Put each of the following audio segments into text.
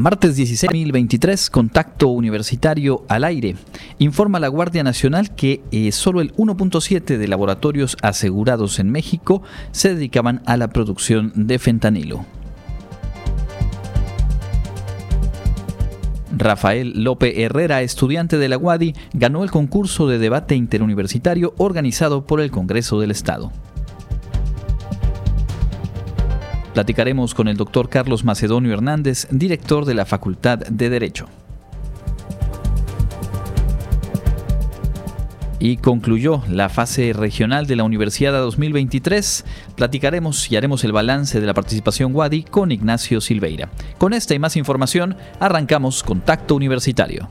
Martes 16 2023, contacto universitario al aire. Informa la Guardia Nacional que eh, solo el 1.7 de laboratorios asegurados en México se dedicaban a la producción de fentanilo. Rafael Lope Herrera, estudiante de la UADI, ganó el concurso de debate interuniversitario organizado por el Congreso del Estado. Platicaremos con el doctor Carlos Macedonio Hernández, director de la Facultad de Derecho. Y concluyó la fase regional de la Universidad 2023. Platicaremos y haremos el balance de la participación WADI con Ignacio Silveira. Con esta y más información, arrancamos Contacto Universitario.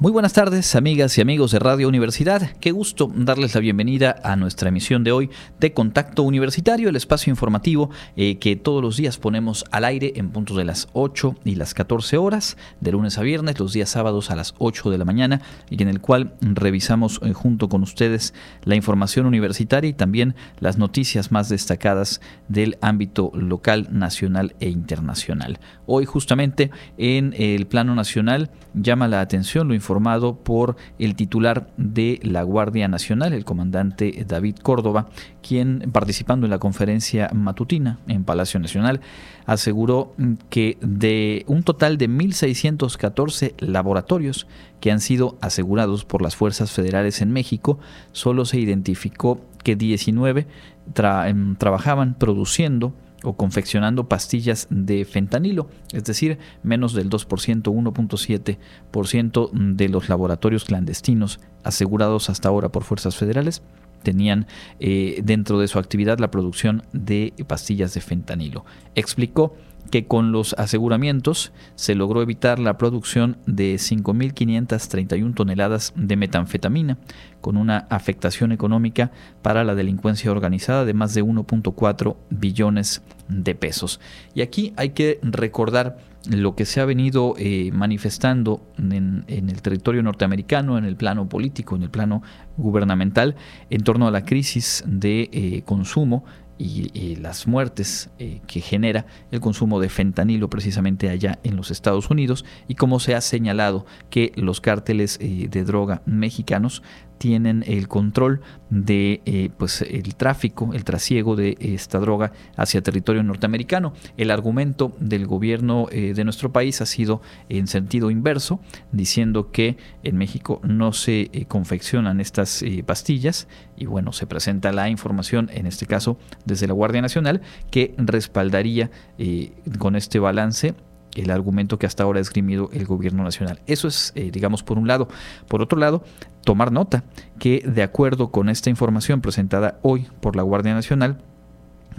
Muy buenas tardes, amigas y amigos de Radio Universidad. Qué gusto darles la bienvenida a nuestra emisión de hoy de Contacto Universitario, el espacio informativo eh, que todos los días ponemos al aire en puntos de las 8 y las 14 horas, de lunes a viernes, los días sábados a las 8 de la mañana, y en el cual revisamos eh, junto con ustedes la información universitaria y también las noticias más destacadas del ámbito local, nacional e internacional. Hoy justamente en el plano nacional llama la atención lo formado por el titular de la Guardia Nacional, el comandante David Córdoba, quien participando en la conferencia matutina en Palacio Nacional aseguró que de un total de 1.614 laboratorios que han sido asegurados por las fuerzas federales en México, solo se identificó que 19 em, trabajaban produciendo o confeccionando pastillas de fentanilo, es decir, menos del 2%, 1.7% de los laboratorios clandestinos asegurados hasta ahora por fuerzas federales tenían eh, dentro de su actividad la producción de pastillas de fentanilo. Explicó que con los aseguramientos se logró evitar la producción de 5.531 toneladas de metanfetamina, con una afectación económica para la delincuencia organizada de más de 1.4 billones de pesos. Y aquí hay que recordar lo que se ha venido eh, manifestando en, el territorio norteamericano, en el plano político, en el plano gubernamental, en torno a la crisis de eh, consumo y, las muertes eh, que genera el consumo de fentanilo precisamente allá en los Estados Unidos y cómo se ha señalado que los cárteles eh, de droga mexicanos tienen el control de eh, pues el tráfico, el trasiego de esta droga hacia territorio norteamericano. El argumento del gobierno eh, de nuestro país ha sido en sentido inverso, diciendo que en México no se eh, confeccionan estas pastillas y bueno, se presenta la información, en este caso desde la Guardia Nacional, que respaldaría con este balance el argumento que hasta ahora ha esgrimido el gobierno nacional. Eso es, eh, digamos, por un lado. Por otro lado, tomar nota que de acuerdo con esta información presentada hoy por la Guardia Nacional,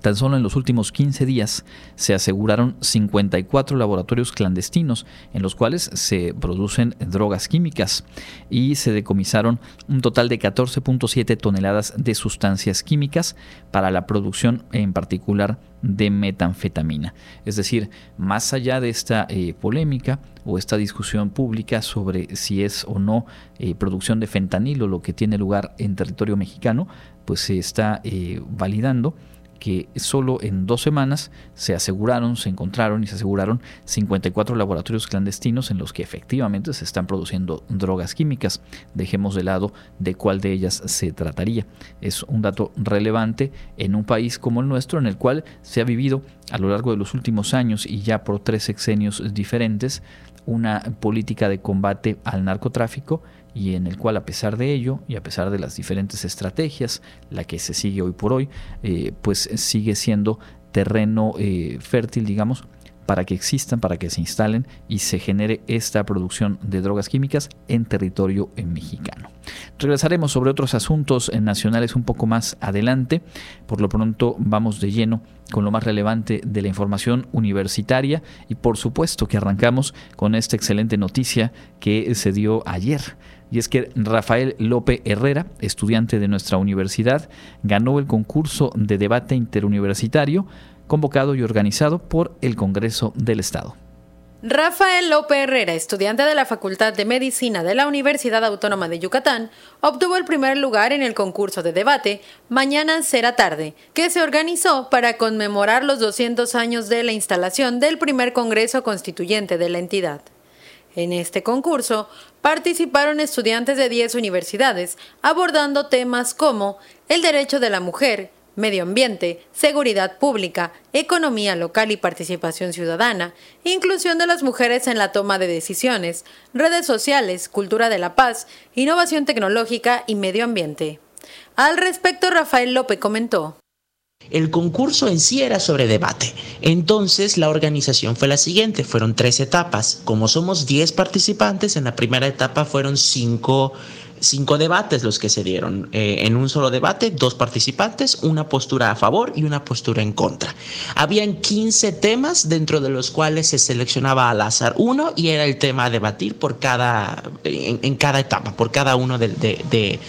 Tan solo en los últimos 15 días se aseguraron 54 laboratorios clandestinos en los cuales se producen drogas químicas y se decomisaron un total de 14.7 toneladas de sustancias químicas para la producción en particular de metanfetamina. Es decir, más allá de esta eh, polémica o esta discusión pública sobre si es o no eh, producción de fentanilo lo que tiene lugar en territorio mexicano, pues se está eh, validando que solo en dos semanas se aseguraron, se encontraron y se aseguraron 54 laboratorios clandestinos en los que efectivamente se están produciendo drogas químicas. Dejemos de lado de cuál de ellas se trataría. Es un dato relevante en un país como el nuestro en el cual se ha vivido a lo largo de los últimos años y ya por tres sexenios diferentes una política de combate al narcotráfico y en el cual a pesar de ello y a pesar de las diferentes estrategias, la que se sigue hoy por hoy, eh, pues sigue siendo terreno eh, fértil, digamos, para que existan, para que se instalen y se genere esta producción de drogas químicas en territorio mexicano. Regresaremos sobre otros asuntos nacionales un poco más adelante. Por lo pronto vamos de lleno con lo más relevante de la información universitaria y por supuesto que arrancamos con esta excelente noticia que se dio ayer. Y es que Rafael López Herrera, estudiante de nuestra universidad, ganó el concurso de debate interuniversitario convocado y organizado por el Congreso del Estado. Rafael López Herrera, estudiante de la Facultad de Medicina de la Universidad Autónoma de Yucatán, obtuvo el primer lugar en el concurso de debate Mañana será tarde, que se organizó para conmemorar los 200 años de la instalación del primer Congreso Constituyente de la entidad. En este concurso participaron estudiantes de 10 universidades abordando temas como el derecho de la mujer, medio ambiente, seguridad pública, economía local y participación ciudadana, inclusión de las mujeres en la toma de decisiones, redes sociales, cultura de la paz, innovación tecnológica y medio ambiente. Al respecto, Rafael López comentó. El concurso en sí era sobre debate. Entonces la organización fue la siguiente, fueron tres etapas. Como somos 10 participantes, en la primera etapa fueron cinco debates los que se dieron. Eh, en un solo debate, dos participantes, una postura a favor y una postura en contra. Habían 15 temas dentro de los cuales se seleccionaba al azar uno y era el tema a debatir por cada, en, cada etapa, por cada uno de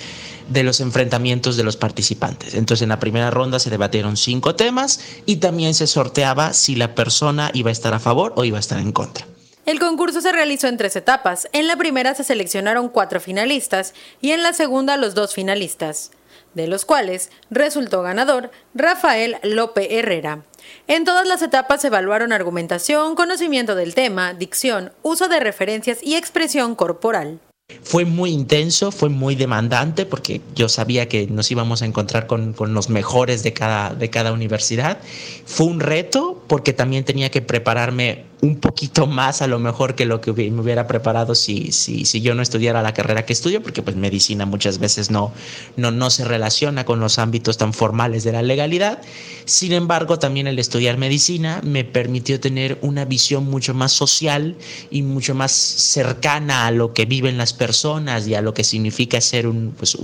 los enfrentamientos de los participantes. Entonces en la primera ronda se debatieron cinco temas y también se sorteaba si la persona iba a estar a favor o iba a estar en contra. El concurso se realizó en tres etapas. En la primera se seleccionaron cuatro finalistas y en la segunda los dos finalistas, de los cuales resultó ganador Rafael López Herrera. En todas las etapas se evaluaron argumentación, conocimiento del tema, dicción, uso de referencias y expresión corporal. Fue muy intenso, fue muy demandante porque yo sabía que nos íbamos a encontrar con, los mejores de cada, de cada universidad. Fue un reto porque también tenía que prepararme un poquito más a lo mejor que lo que me hubiera preparado si, si, si yo no estudiara la carrera que estudio, porque pues medicina muchas veces no, no, no se relaciona con los ámbitos tan formales de la legalidad. Sin embargo, también el estudiar medicina me permitió tener una visión mucho más social y mucho más cercana a lo que viven las personas y a lo que significa ser un, pues,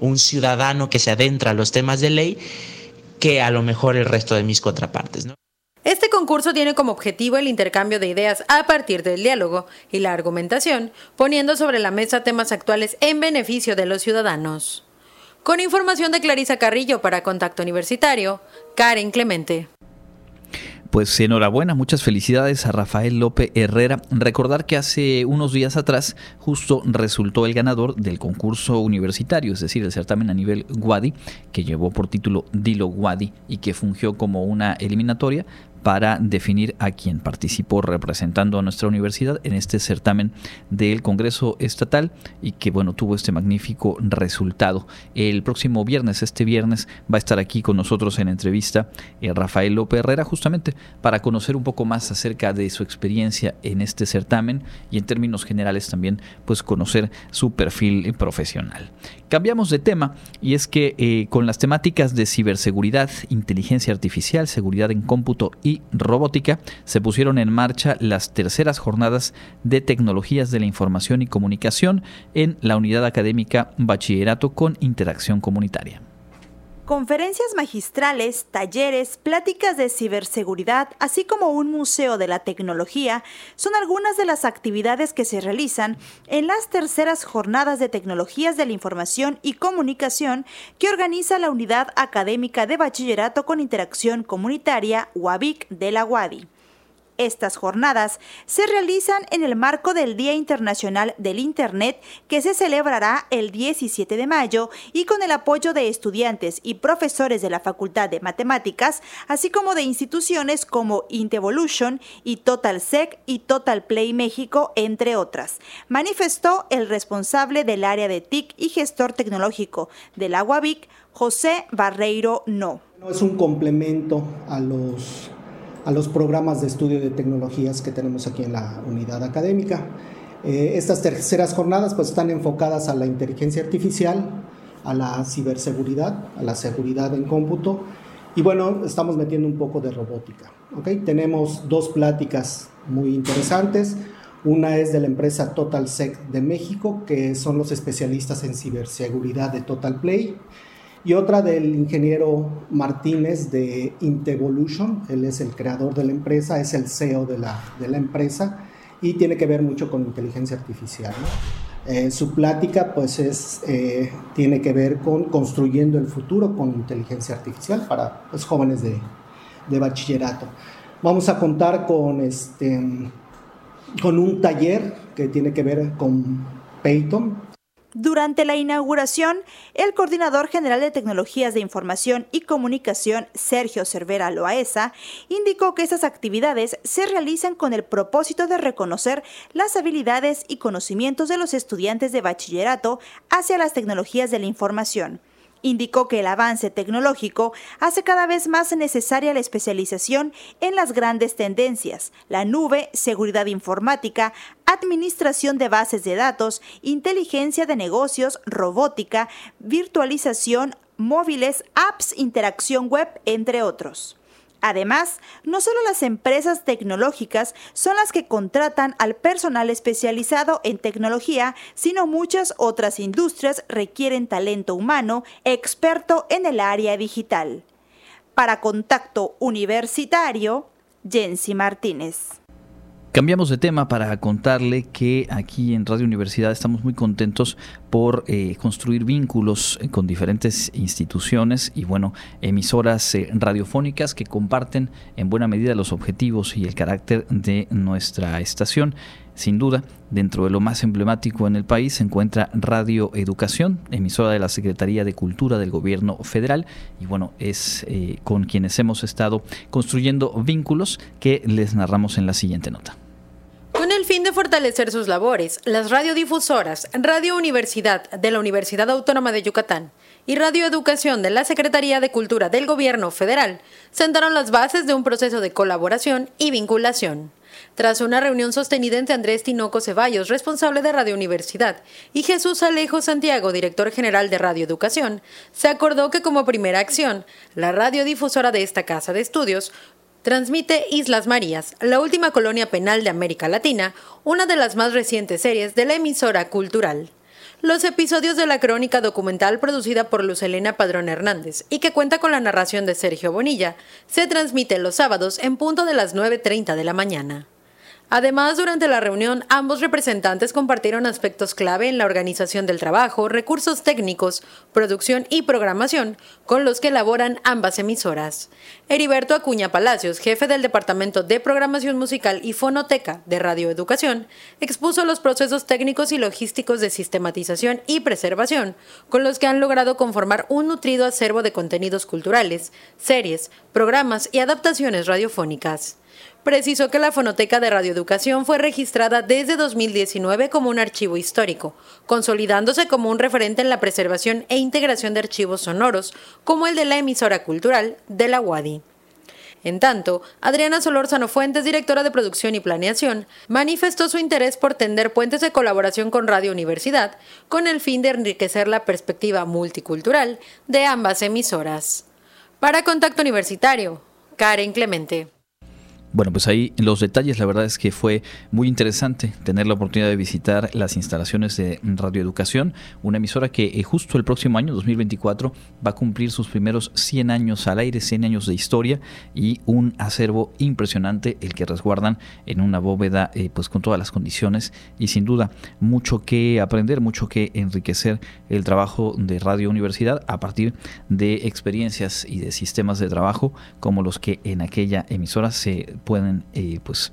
un ciudadano que se adentra a los temas de ley que a lo mejor el resto de mis contrapartes. Este concurso tiene como objetivo el intercambio de ideas a partir del diálogo y la argumentación, poniendo sobre la mesa temas actuales en beneficio de los ciudadanos. Con información de Clarisa Carrillo para Contacto Universitario, Karen Clemente. Pues enhorabuena, muchas felicidades a Rafael López Herrera. Recordar que hace unos días atrás justo resultó el ganador del concurso universitario, es decir, el certamen a nivel Wadi, que llevó por título Dilo Wadi y que fungió como una eliminatoria para definir a quien participó representando a nuestra universidad en este certamen del Congreso Estatal y que bueno tuvo este magnífico resultado. El próximo viernes, este viernes, va a estar aquí con nosotros en entrevista eh, Rafael López Herrera justamente para conocer un poco más acerca de su experiencia en este certamen y en términos generales también pues conocer su perfil profesional. Cambiamos de tema y es que eh, con las temáticas de ciberseguridad, inteligencia artificial, seguridad en cómputo y robótica, se pusieron en marcha las terceras jornadas de tecnologías de la información y comunicación en la unidad académica Bachillerato con Interacción Comunitaria. Conferencias magistrales, talleres, pláticas de ciberseguridad, así como un museo de la tecnología, son algunas de las actividades que se realizan en las terceras jornadas de tecnologías de la información y comunicación que organiza la Unidad Académica de Bachillerato con Interacción Comunitaria, UABIC de la UADI. Estas jornadas se realizan en el marco del Día Internacional del Internet que se celebrará el 17 de mayo y con el apoyo de estudiantes y profesores de la Facultad de Matemáticas, así como de instituciones como Intevolution y TotalSec y Total Play México, entre otras, manifestó el responsable del área de TIC y gestor tecnológico de la UABIC, José Barreiro No. Es un complemento a los a los programas de estudio de tecnologías que tenemos aquí en la unidad académica. Eh, estas terceras jornadas pues, están enfocadas a la inteligencia artificial, a la ciberseguridad, a la seguridad en cómputo Y bueno, estamos metiendo un poco de robótica. ¿okay? Tenemos dos pláticas muy interesantes. Una es de la empresa TotalSec de México, que son los especialistas en ciberseguridad de Total Play. Y otra del ingeniero Martínez de Intevolution, él es el creador de la empresa, es el CEO de la, de la empresa y tiene que ver mucho con inteligencia artificial. Eh, su plática pues es, eh, tiene que ver con construyendo el futuro con inteligencia artificial para los pues, jóvenes de, de bachillerato. Vamos a contar con, este, con un taller que tiene que ver con Peyton, durante la inauguración, el coordinador general de Tecnologías de Información y Comunicación, Sergio Cervera Loaesa, indicó que estas actividades se realizan con el propósito de reconocer las habilidades y conocimientos de los estudiantes de bachillerato hacia las tecnologías de la información Indicó que el avance tecnológico hace cada vez más necesaria la especialización en las grandes tendencias, la nube, seguridad informática, administración de bases de datos, inteligencia de negocios, robótica, virtualización, móviles, apps, interacción web, entre otros. Además, no solo las empresas tecnológicas son las que contratan al personal especializado en tecnología, sino muchas otras industrias requieren talento humano experto en el área digital. Para Contacto Universitario, Jensi Martínez. Cambiamos de tema para contarle que aquí en Radio Universidad estamos muy contentos por eh, construir vínculos con diferentes instituciones y bueno, emisoras eh, radiofónicas que comparten en buena medida los objetivos y el carácter de nuestra estación. Sin duda, dentro de lo más emblemático en el país se encuentra Radio Educación, emisora de la Secretaría de Cultura del Gobierno Federal. Y bueno, es eh, con quienes hemos estado construyendo vínculos que les narramos en la siguiente nota. Con el fin de fortalecer sus labores, las radiodifusoras Radio Universidad de la Universidad Autónoma de Yucatán y Radio Educación de la Secretaría de Cultura del Gobierno Federal sentaron las bases de un proceso de colaboración y vinculación. Tras una reunión sostenida entre Andrés Tinoco Ceballos, responsable de Radio Universidad, y Jesús Alejo Santiago, director general de Radio Educación, se acordó que como primera acción, la radiodifusora de esta casa de estudios transmite Islas Marías, la última colonia penal de América Latina, una de las más recientes series de la emisora cultural. Los episodios de la crónica documental producida por Luz Elena Padrón Hernández y que cuenta con la narración de Sergio Bonilla se transmite los sábados en punto de las 9.30 de la mañana. Además, durante la reunión, ambos representantes compartieron aspectos clave en la organización del trabajo, recursos técnicos, producción y programación con los que elaboran ambas emisoras. Heriberto Acuña Palacios, jefe del Departamento de Programación Musical y Fonoteca de Radio Educación, expuso los procesos técnicos y logísticos de sistematización y preservación con los que han logrado conformar un nutrido acervo de contenidos culturales, series, programas y adaptaciones radiofónicas precisó que la fonoteca de radioeducación fue registrada desde 2019 como un archivo histórico, consolidándose como un referente en la preservación e integración de archivos sonoros, como el de la emisora cultural de la UADI. En tanto, Adriana Solórzano Fuentes, directora de producción y planeación, manifestó su interés por tender puentes de colaboración con Radio Universidad, con el fin de enriquecer la perspectiva multicultural de ambas emisoras. Para Contacto Universitario, Karen Clemente. Bueno, pues ahí los detalles, la verdad es que fue muy interesante tener la oportunidad de visitar las instalaciones de Radioeducación, una emisora que eh, justo el próximo año, 2024, va a cumplir sus primeros 100 años al aire, 100 años de historia y un acervo impresionante el que resguardan en una bóveda eh, pues con todas las condiciones y sin duda mucho que aprender, mucho que enriquecer el trabajo de Radio Universidad a partir de experiencias y de sistemas de trabajo como los que en aquella emisora se pueden eh, pues,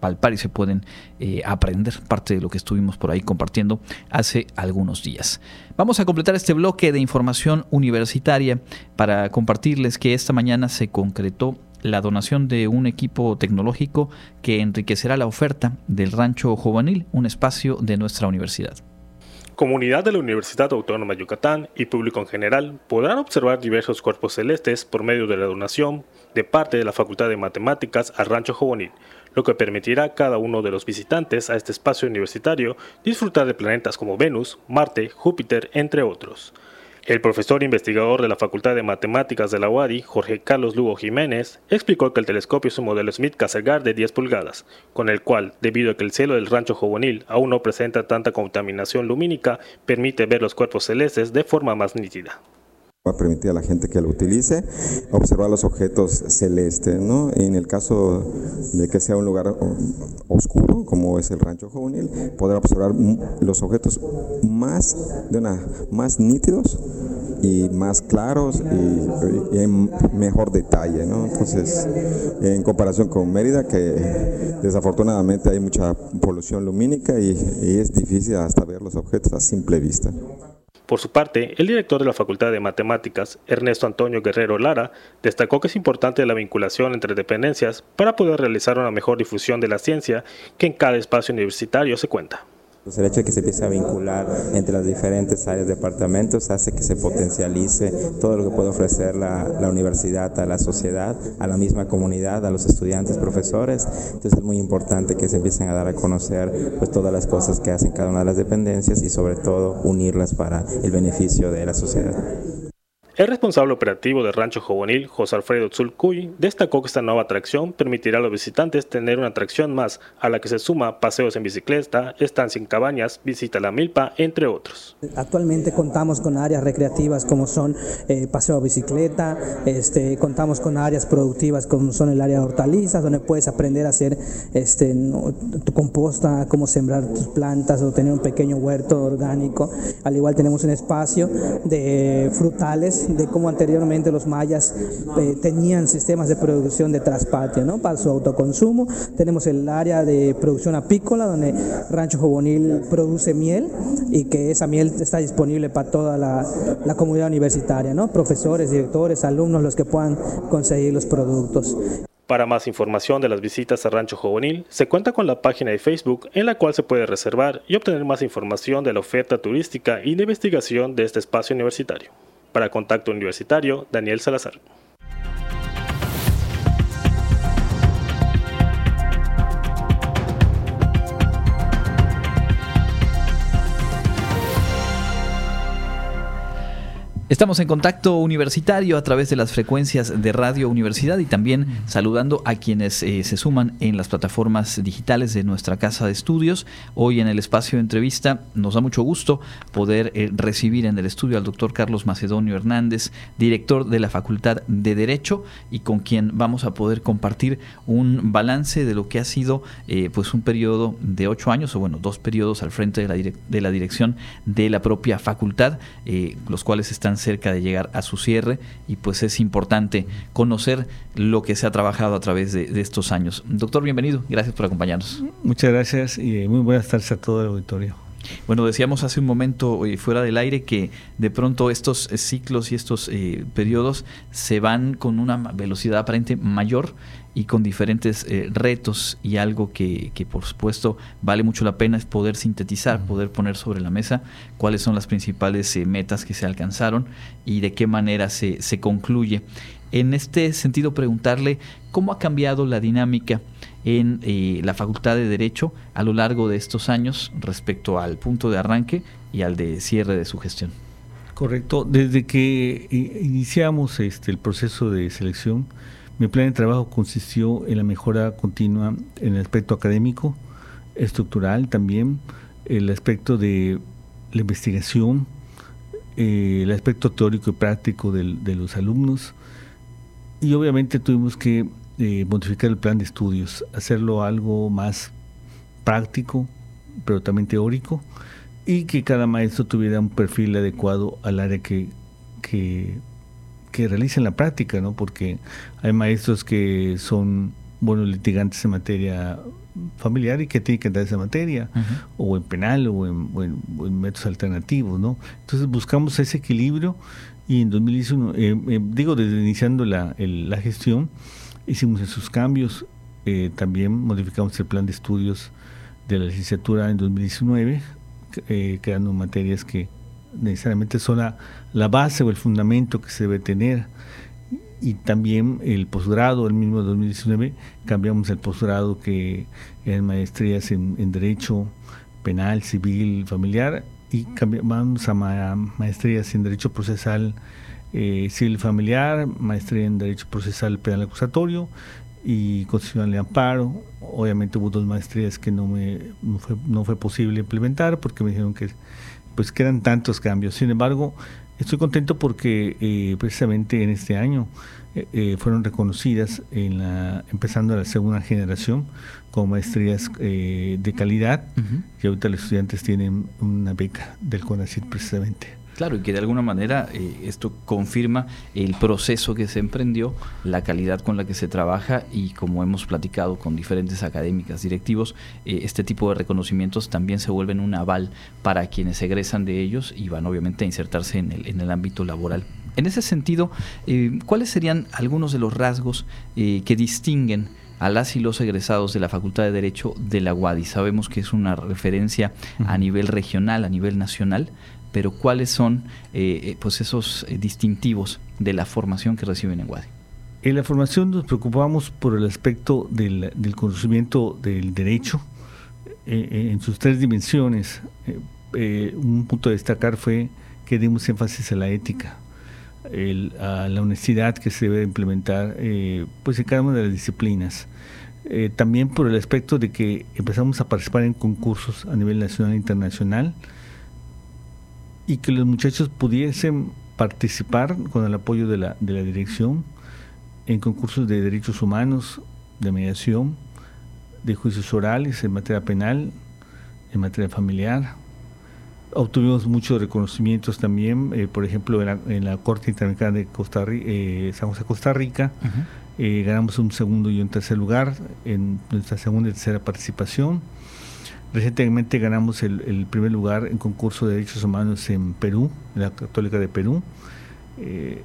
palpar y se pueden eh, aprender parte de lo que estuvimos por ahí compartiendo hace algunos días. Vamos a completar este bloque de información universitaria para compartirles que esta mañana se concretó la donación de un equipo tecnológico que enriquecerá la oferta del Rancho Juvenil, un espacio de nuestra universidad. Comunidad de la Universidad Autónoma de Yucatán y público en general podrán observar diversos cuerpos celestes por medio de la donación de parte de la Facultad de Matemáticas al Rancho Juvenil, lo que permitirá a cada uno de los visitantes a este espacio universitario disfrutar de planetas como Venus, Marte, Júpiter, entre otros. El profesor investigador de la Facultad de Matemáticas de la UADI, Jorge Carlos Lugo Jiménez, explicó que el telescopio es un modelo Smith Cassegrain de 10 pulgadas, con el cual, debido a que el cielo del rancho juvenil aún no presenta tanta contaminación lumínica, permite ver los cuerpos celestes de forma más nítida va a permitir a la gente que lo utilice observar los objetos celestes, ¿no? En el caso de que sea un lugar oscuro, como es el rancho juvenil, poder observar los objetos más, de una, más nítidos y más claros y, en mejor detalle, ¿no? Entonces, en comparación con Mérida, que desafortunadamente hay mucha polución lumínica y es difícil hasta ver los objetos a simple vista. Por su parte, el director de la Facultad de Matemáticas, Ernesto Antonio Guerrero Lara, destacó que es importante la vinculación entre dependencias para poder realizar una mejor difusión de la ciencia que en cada espacio universitario se cuenta. Pues el hecho de que se empiece a vincular entre las diferentes áreas de departamentos hace que se potencialice todo lo que puede ofrecer la, la, universidad a la sociedad, a la misma comunidad, a los estudiantes, profesores. Entonces es muy importante que se empiecen a dar a conocer pues, todas las cosas que hacen cada una de las dependencias y sobre todo unirlas para el beneficio de la sociedad. El responsable operativo del Rancho Juvenil, José Alfredo Tzulcuy, destacó que esta nueva atracción permitirá a los visitantes tener una atracción más, a la que se suma paseos en bicicleta, estancia en cabañas, visita a la milpa, entre otros. Actualmente contamos con áreas recreativas como son eh, paseo a bicicleta, este, contamos con áreas productivas como son el área de hortalizas, donde puedes aprender a hacer este, tu composta, cómo sembrar tus plantas o tener un pequeño huerto orgánico. Al igual tenemos un espacio de frutales de cómo anteriormente los mayas eh, tenían sistemas de producción de traspatio ¿no? para su autoconsumo. Tenemos el área de producción apícola, donde Rancho Juvenil produce miel y que esa miel está disponible para toda la, la comunidad universitaria, ¿no? profesores, directores, alumnos, los que puedan conseguir los productos. Para más información de las visitas a Rancho Juvenil, se cuenta con la página de Facebook en la cual se puede reservar y obtener más información de la oferta turística y de investigación de este espacio universitario. Para Contacto Universitario, Daniel Salazar. Estamos en contacto universitario a través de las frecuencias de Radio Universidad y también saludando a quienes eh, se suman en las plataformas digitales de nuestra casa de estudios. Hoy en el espacio de entrevista nos da mucho gusto poder eh, recibir en el estudio al doctor Carlos Macedonio Hernández, director de la Facultad de Derecho y con quien vamos a poder compartir un balance de lo que ha sido eh, pues un periodo de ocho años o bueno, dos periodos al frente de la, de la dirección de la propia facultad, los cuales están cerca de llegar a su cierre y pues es importante conocer lo que se ha trabajado a través de, estos años. Doctor, bienvenido, gracias por acompañarnos. Muchas gracias y muy buenas tardes a todo el auditorio. Bueno, decíamos hace un momento eh, fuera del aire que de pronto estos eh, ciclos y estos eh, periodos se van con una velocidad aparente mayor y con diferentes retos y algo que, que, por supuesto vale mucho la pena es poder sintetizar, poder poner sobre la mesa cuáles son las principales metas que se alcanzaron y de qué manera se, se concluye. En este sentido, preguntarle cómo ha cambiado la dinámica en eh, la Facultad de Derecho a lo largo de estos años respecto al punto de arranque y al de cierre de su gestión. Correcto. Desde que eh, iniciamos este, el proceso de selección, mi plan de trabajo consistió en la mejora continua en el aspecto académico, estructural también, el aspecto de la investigación, eh, el aspecto teórico y práctico de los alumnos, y obviamente tuvimos que eh, modificar el plan de estudios, hacerlo algo más práctico, pero también teórico, y que cada maestro tuviera un perfil adecuado al área que, que, que realicen la práctica, ¿no? Porque hay maestros que son buenos litigantes en materia familiar y que tienen que entrar esa materia, o en penal, o en, o en, métodos alternativos, ¿no? Entonces buscamos ese equilibrio y en 2019, eh, eh, digo, desde iniciando la, la gestión, hicimos esos cambios. Eh, también modificamos el plan de estudios de la licenciatura en 2019, creando materias que necesariamente son la, la, base o el fundamento que se debe tener. Y también el posgrado, el mismo 2019, cambiamos el posgrado que en maestrías en, Derecho Penal, Civil, Familiar y vamos a maestrías en Derecho Procesal eh, Civil Familiar, maestría en Derecho Procesal Penal Acusatorio y Constitucional de Amparo. Obviamente hubo dos maestrías que no, me, fue, no fue posible implementar porque me dijeron que pues que eran tantos cambios. Sin embargo, estoy contento porque eh, precisamente en este año eh, eh, fueron reconocidas en la, empezando la segunda generación como maestrías de calidad y ahorita los estudiantes tienen una beca del CONACYT precisamente. Claro, y que de alguna manera eh, esto confirma el proceso que se emprendió, la calidad con la que se trabaja y como hemos platicado con diferentes académicas, directivos, eh, este tipo de reconocimientos también se vuelven un aval para quienes egresan de ellos y van obviamente a insertarse en el, en el ámbito laboral. En ese sentido, eh, ¿cuáles serían algunos de los rasgos que distinguen a las y los egresados de la Facultad de Derecho de la UADI. Sabemos que es una referencia a nivel regional, a nivel nacional, pero cuáles son eh, eh, pues esos eh, distintivos de la formación que reciben en Wadi. En la formación nos preocupamos por el aspecto del, conocimiento del derecho en sus tres dimensiones. un punto a destacar fue que dimos énfasis a la ética, a la honestidad que se debe implementar pues en cada una de las disciplinas. también por el aspecto de que empezamos a participar en concursos a nivel nacional e internacional, y que los muchachos pudiesen participar con el apoyo de la, de la dirección en concursos de derechos humanos, de mediación, de juicios orales en materia penal, en materia familiar. Obtuvimos muchos reconocimientos también, eh, por ejemplo, en la, Corte Interamericana de Costa Rica, eh, San José, Costa Rica, eh, ganamos un segundo y un tercer lugar en nuestra segunda y tercera participación Recientemente ganamos el, primer lugar en concurso de derechos humanos en Perú, en la Católica de Perú. Eh,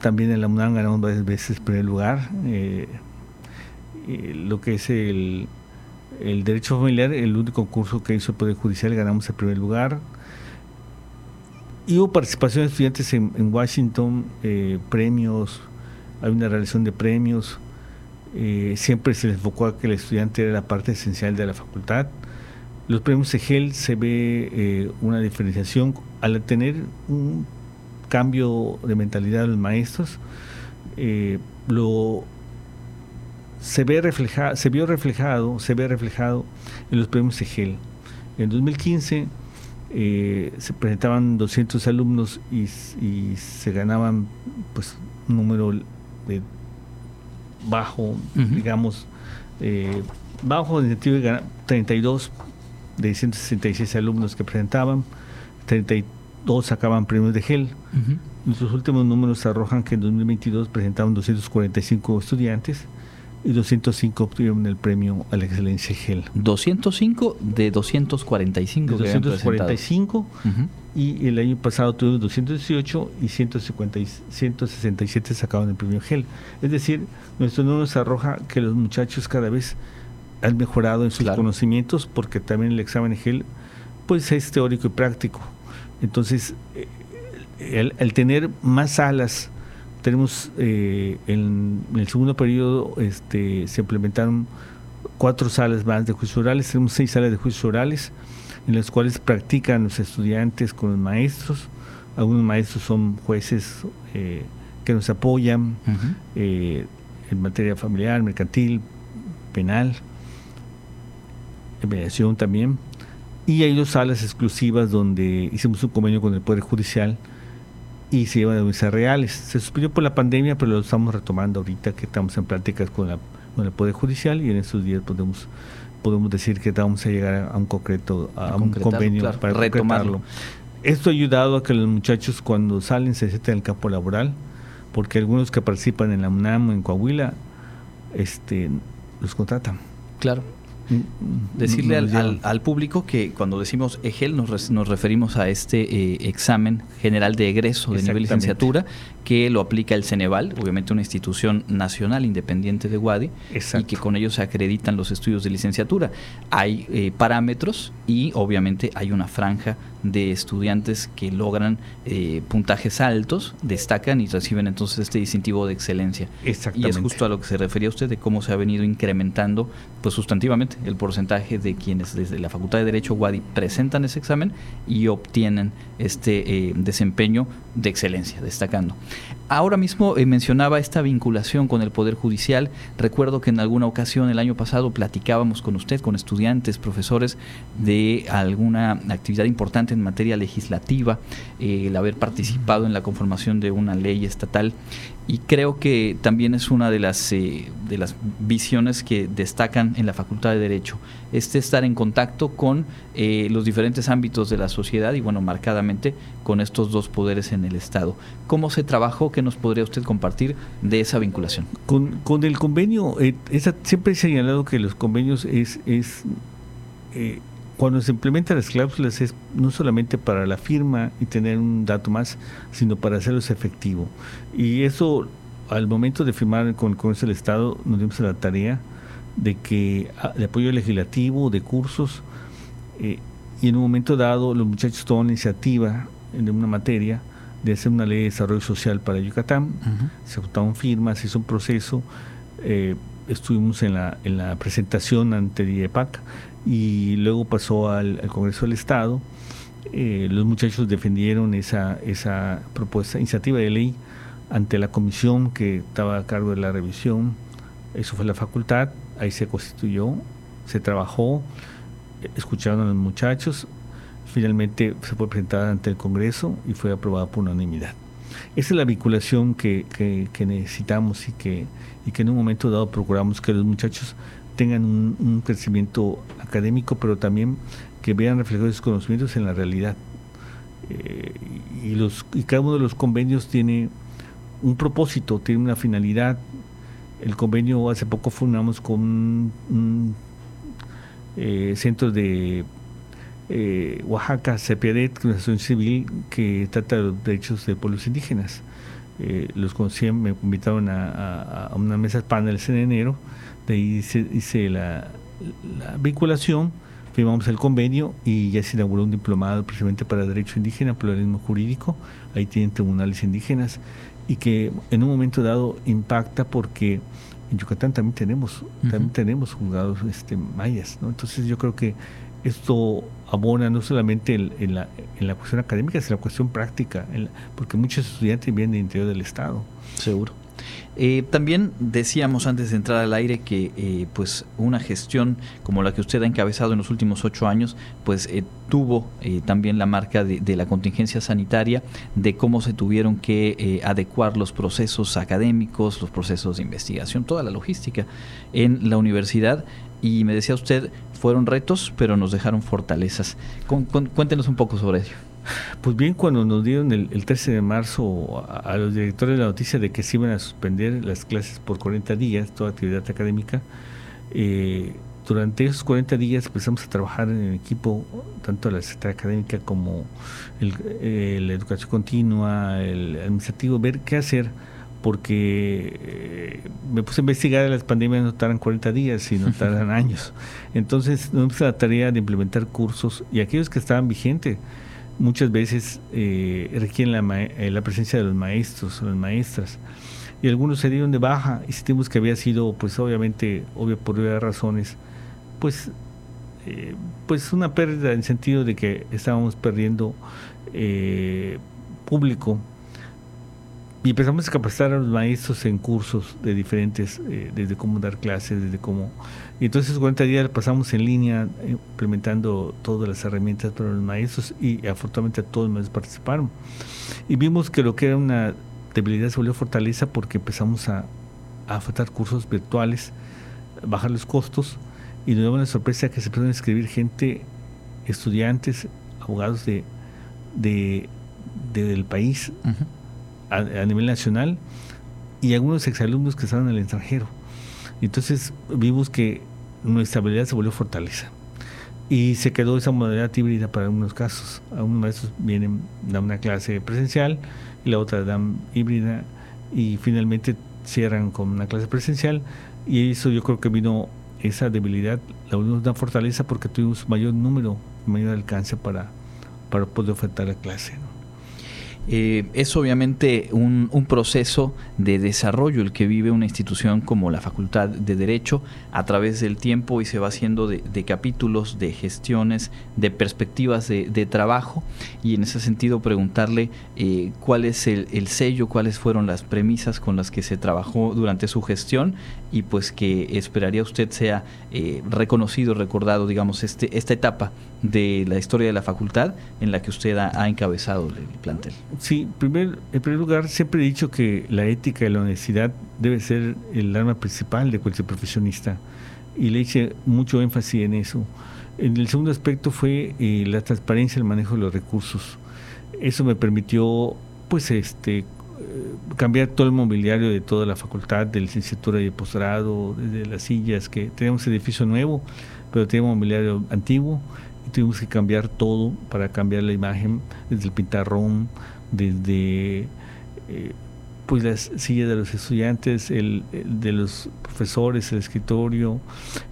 también en la UNAM ganamos varias veces el primer lugar. Eh, lo que es el, derecho familiar, el único concurso que hizo el Poder Judicial, ganamos el primer lugar. Y hubo participación de estudiantes en, en Washington, eh, premios, hay una realización de premios. Eh, siempre se les enfocó a que el estudiante era la parte esencial de la facultad. Los premios EGEL se ve eh, una diferenciación al tener un cambio de mentalidad de los maestros. Eh, lo se ve reflejado, se vio reflejado, se ve reflejado en los premios EGEL. En 2015 se presentaban 200 alumnos y, y, se ganaban pues un número de bajo, digamos, eh, bajo el sentido de 32 de 166 alumnos que presentaban, 32 sacaban premios de GEL. Nuestros últimos números arrojan que en 2022 presentaban 245 estudiantes y 205 obtuvieron el premio a la excelencia GEL. 205 de 245. De 245 y el año pasado tuvimos 218 y 150 167 sacaron el premio GEL. Es decir, nuestro número arroja que los muchachos cada vez han mejorado en sus conocimientos porque también el examen GEL pues es teórico y práctico. Entonces, eh, el, tener más salas, tenemos eh, en, el segundo periodo este, se implementaron cuatro salas más de juicios orales, tenemos seis salas de juicios orales en las cuales practican los estudiantes con los maestros. Algunos maestros son jueces eh, que nos apoyan eh, en materia familiar, mercantil, penal, en mediación también. Y hay dos salas exclusivas donde hicimos un convenio con el Poder Judicial y se llevan audiencias reales. Se suspendió por la pandemia, pero lo estamos retomando ahorita que estamos en pláticas con, con el Poder Judicial y en estos días podemos podemos decir que vamos a llegar a un concreto, a, un convenio para retomarlo. Esto ha ayudado a que los muchachos cuando salen se sienten en el campo laboral, porque algunos que participan en la UNAM en Coahuila, este, los contratan. Claro. Decirle al, público que cuando decimos EGEL nos, nos referimos a este eh, examen general de egreso de nivel licenciatura que lo aplica el Ceneval, obviamente una institución nacional independiente de Wadi, y que con ello se acreditan los estudios de licenciatura. Hay eh, parámetros y obviamente hay una franja de estudiantes que logran eh, puntajes altos, destacan y reciben entonces este distintivo de excelencia. Y es justo a lo que se refería usted de cómo se ha venido incrementando pues sustantivamente el porcentaje de quienes desde la Facultad de Derecho Wadi presentan ese examen y obtienen este eh, desempeño de excelencia, destacando. Ahora mismo eh, mencionaba esta vinculación con el Poder Judicial. Recuerdo que en alguna ocasión el año pasado platicábamos con usted, con estudiantes, profesores, de alguna actividad importante en materia legislativa, eh, el haber participado en la conformación de una ley estatal y creo que también es una de las, eh, de las visiones que destacan en la Facultad de Derecho, este estar en contacto con eh, los diferentes ámbitos de la sociedad y bueno, marcadamente con estos dos poderes en el Estado. ¿Cómo se trabajó? ¿Qué nos podría usted compartir de esa vinculación? Con, con el convenio, eh, siempre he señalado que los convenios es... es cuando se implementan las cláusulas es no solamente para la firma y tener un dato más, sino para hacerlos efectivo. Y eso, al momento de firmar con el Congreso del Estado, nos dimos la tarea de que ah, de apoyo legislativo, de cursos, eh, y en un momento dado los muchachos toman iniciativa en una materia de hacer una ley de desarrollo social para Yucatán, se juntaron firmas, se hizo un proceso, eh, estuvimos en la, en la presentación ante IEPAC y luego pasó al, Congreso del Estado. Eh, los muchachos defendieron esa, esa propuesta, iniciativa de ley ante la comisión que estaba a cargo de la revisión. Eso fue la facultad, ahí se constituyó, se trabajó, escucharon a los muchachos, finalmente se fue presentada ante el Congreso y fue aprobada por unanimidad. Esa es la vinculación que, que, necesitamos y que, y que en un momento dado procuramos que los muchachos tengan un, crecimiento académico, pero también que vean reflejados sus conocimientos en la realidad. Eh, y, los, y cada uno de los convenios tiene un propósito, tiene una finalidad. El convenio hace poco fundamos con un, eh, centro de eh, Oaxaca, CEPEDET, una asociación civil que trata de los derechos de pueblos indígenas. los conocí, me invitaron a, a, una mesa de paneles en enero de ahí hice, la, vinculación, firmamos el convenio y ya se inauguró un diplomado precisamente para derecho indígena, pluralismo jurídico, ahí tienen tribunales indígenas y que en un momento dado impacta porque en Yucatán también tenemos, también tenemos juzgados este, mayas, ¿no? Entonces yo creo que esto abona no solamente en, la, en la cuestión académica, sino en la cuestión práctica, porque muchos estudiantes vienen del interior del Estado. Seguro. Eh, también decíamos antes de entrar al aire que eh, pues una gestión como la que usted ha encabezado en los últimos ocho años pues eh, tuvo también la marca de, la contingencia sanitaria, de cómo se tuvieron que adecuar los procesos académicos, los procesos de investigación, toda la logística en la universidad y me decía usted, fueron retos pero nos dejaron fortalezas. cuéntenos un poco sobre ello. Pues bien, cuando nos dieron el, 13 de marzo a, los directores la noticia de que se iban a suspender las clases por 40 días, toda actividad académica, eh, durante esos 40 días empezamos a trabajar en equipo, tanto la secretaria académica como eh, la educación continua, el administrativo, ver qué hacer, porque eh, me puse a investigar, las pandemias no tardan 40 días, sino tardan años. Entonces, nos la tarea de implementar cursos y aquellos que estaban vigentes muchas veces eh, requieren la, eh, la, presencia de los maestros o las maestras. Y algunos se dieron de baja y sentimos que había sido, pues obviamente, obvio por varias razones, pues, eh, pues una pérdida en el sentido de que estábamos perdiendo público y empezamos a capacitar a los maestros en cursos de diferentes, eh, desde cómo dar clases, desde cómo... Y entonces 40 días pasamos en línea eh, implementando todas las herramientas para los maestros y afortunadamente todos los maestros participaron. Y vimos que lo que era una debilidad se volvió fortaleza porque empezamos a, a ofertar cursos virtuales, bajar los costos y nos dio una sorpresa que se empezaron a escribir gente, estudiantes, abogados de, de, del país a, nivel nacional y algunos exalumnos que estaban en el extranjero. Entonces vimos que nuestra habilidad se volvió fortaleza. Y se quedó esa modalidad híbrida para algunos casos. Algunos maestros vienen, dan una clase presencial y la otra dan híbrida y finalmente cierran con una clase presencial. Y eso yo creo que vino esa debilidad, la volvimos una fortaleza porque tuvimos mayor número, mayor alcance para, para poder ofertar la clase. Eh, es obviamente un, proceso de desarrollo el que vive una institución como la Facultad de Derecho a través del tiempo y se va haciendo de, capítulos, de gestiones, de perspectivas de, trabajo. Y en ese sentido preguntarle eh, cuál es el, sello, cuáles fueron las premisas con las que se trabajó durante su gestión y pues que esperaría usted sea eh, reconocido, recordado, digamos, este, esta etapa de la historia de la facultad en la que usted ha encabezado el plantel. Sí, primer, en primer lugar, siempre he dicho que la ética y la honestidad debe ser el arma principal de cualquier profesionista y le hice mucho énfasis en eso. En el segundo aspecto fue eh, la transparencia el manejo de los recursos. Eso me permitió, pues, este, eh, cambiar todo el mobiliario de toda la facultad, de licenciatura y de posgrado, desde las sillas, que teníamos edificio nuevo, pero teníamos mobiliario antiguo tuvimos que cambiar todo para cambiar la imagen, desde el pintarrón, desde eh, pues las sillas de los estudiantes, el, de los profesores, el escritorio,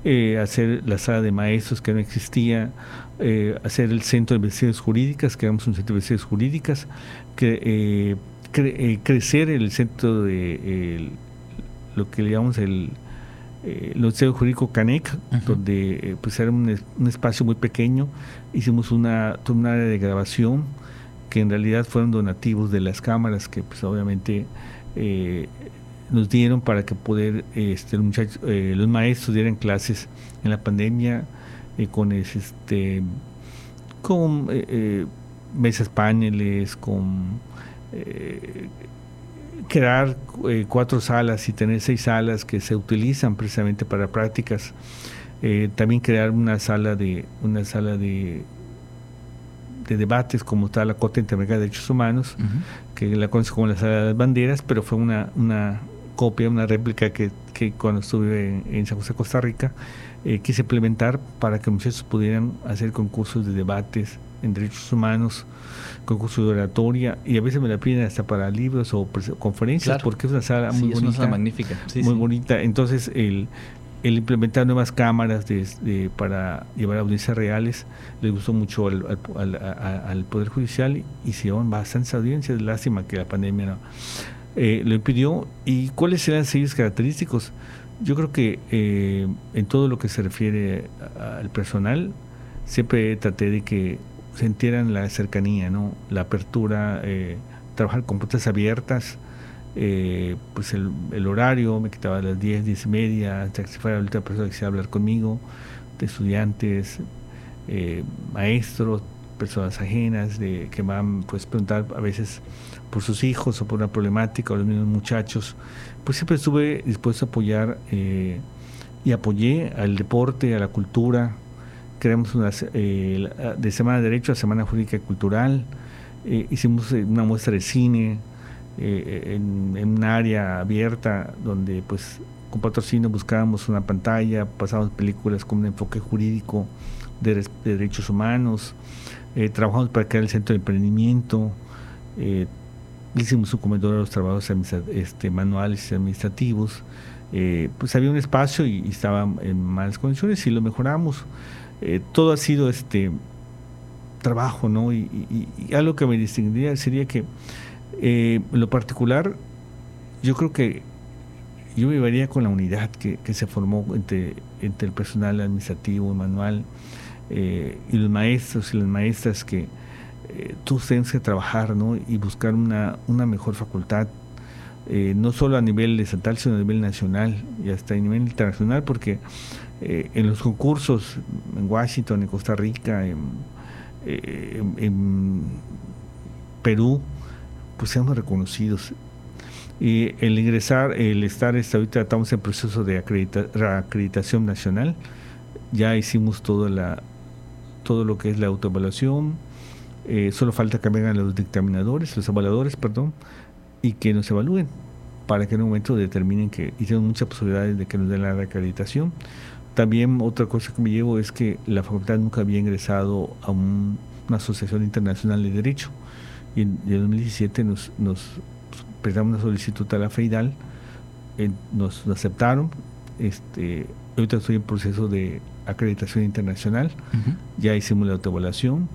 eh, hacer la sala de maestros que no existía, eh, hacer el centro de investigaciones jurídicas, que éramos un centro de investigaciones jurídicas, que, crecer el centro de lo que le llamamos el el Centro Jurídico Canec, donde pues era un, un, espacio muy pequeño, hicimos una, un área de grabación, que en realidad fueron donativos de las cámaras que pues obviamente eh, nos dieron para que poder este, eh, los maestros dieran clases en la pandemia eh, con este con mesas paneles con crear cuatro salas y tener seis salas que se utilizan precisamente para prácticas también crear una sala de una sala de de debates como está la Corte Interamericana de Derechos Humanos, que la conoce como la Sala de las Banderas, pero fue una, una copia, una réplica que, que cuando estuve en, San José, Costa Rica, eh, quise implementar para que muchachos pudieran hacer concursos de debates en derechos humanos, concursos de oratoria, y a veces me la piden hasta para libros o conferencias, porque es una sala muy bonita. Una magnífica. muy bonita. Entonces, el, el implementar nuevas cámaras de, para llevar audiencias reales le gustó mucho al, Poder Judicial y se llevan bastantes audiencias. Lástima que la pandemia no, eh, lo impidió. ¿Y cuáles eran sellos característicos? Yo creo que eh, en todo lo que se refiere al personal, siempre traté de que sintieran la cercanía, ¿no? la apertura, eh, trabajar con puertas abiertas eh, pues el, horario, me quitaba a las 10, 10 y media, hasta que se fuera la última persona que quisiera hablar conmigo, de estudiantes, eh, maestros, personas ajenas, de, que van pues preguntar a veces por sus hijos o por una problemática, o los mismos muchachos, pues siempre estuve dispuesto a apoyar eh, y apoyé al deporte, a la cultura, creamos una, de Semana de Derecho a Semana Jurídica y Cultural, hicimos una muestra de cine, eh, en, un área abierta donde pues con patrocinio buscábamos una pantalla, pasábamos películas con un enfoque jurídico de, derechos humanos, eh, trabajamos para crear el centro de emprendimiento, eh, hicimos un comedor a los trabajos este, manuales y administrativos, pues había un espacio y, estaba en malas condiciones y lo mejoramos. Todo ha sido este trabajo, ¿no? Y, algo que me distinguiría sería que eh, en lo particular, yo creo que yo viviría con la unidad que, se formó entre, entre el personal administrativo, manual, eh, y los maestros y las maestras que eh, todos tenemos que trabajar ¿no? y buscar una, una mejor facultad, eh, no solo a nivel estatal, sino a nivel nacional y hasta a nivel internacional, porque en los concursos en Washington, en Costa Rica, en, en Perú, pues seamos reconocidos. Y el ingresar, el estar, este, ahorita estamos en proceso de acreditación nacional, ya hicimos todo, la, todo lo que es la autoevaluación, eh, solo falta que vengan los dictaminadores, los evaluadores, perdón, y que nos evalúen para que en un momento determinen que hicieron muchas posibilidades de que nos den la acreditación. También otra cosa que me llevo es que la facultad nunca había ingresado a una asociación internacional de derecho. Y en, 2017 nos, nos presentamos una solicitud a la FEIDAL, nos, aceptaron, este, ahorita estoy en proceso de acreditación internacional, ya hicimos la autoevaluación.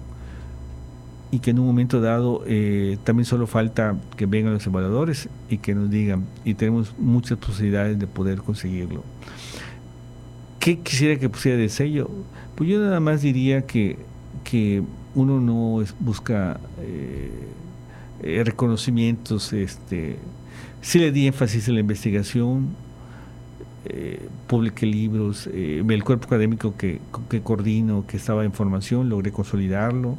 Y que en un momento dado eh, también solo falta que vengan los evaluadores y que nos digan, y tenemos muchas posibilidades de poder conseguirlo. ¿Qué quisiera que pusiera de sello? Pues yo nada más diría que, que uno no busca eh, reconocimientos, este, sí le di énfasis en la investigación, eh, publiqué libros, eh, el cuerpo académico que, que, coordino, que estaba en formación, logré consolidarlo,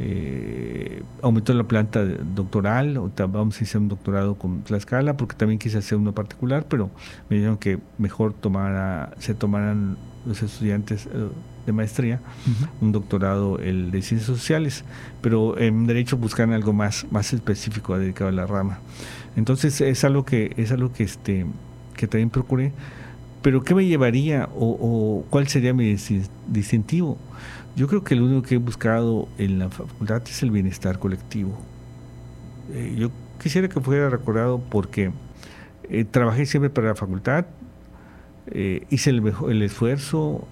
eh, aumentó la planta doctoral, vamos a hacer un doctorado con Tlaxcala, porque también quise hacer uno particular, pero me dijeron que mejor tomara, se tomaran los estudiantes eh, de maestría un doctorado el de ciencias sociales, pero en derecho buscan algo más, más específico dedicado a la rama. Entonces es algo que, es algo que este que también procuré, pero ¿qué me llevaría o, cuál sería mi distintivo? Yo creo que lo único que he buscado en la facultad es el bienestar colectivo. Eh, yo quisiera que fuera recordado porque eh, trabajé siempre para la facultad, eh, hice el, el esfuerzo,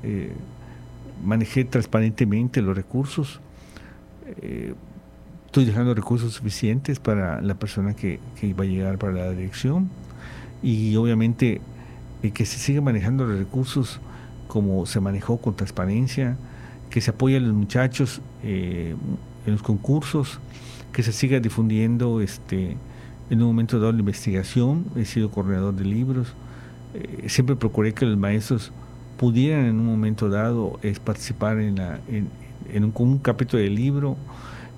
manejé transparentemente los recursos, estoy dejando recursos suficientes para la persona que, que va a llegar para la dirección y obviamente que se siga manejando los recursos como se manejó con transparencia, que se apoye a los muchachos eh, en los concursos, que se siga difundiendo este en un momento dado la investigación, he sido coordinador de libros, eh, siempre procuré que los maestros pudieran en un momento dado es participar en, la, en, un, un, capítulo del libro,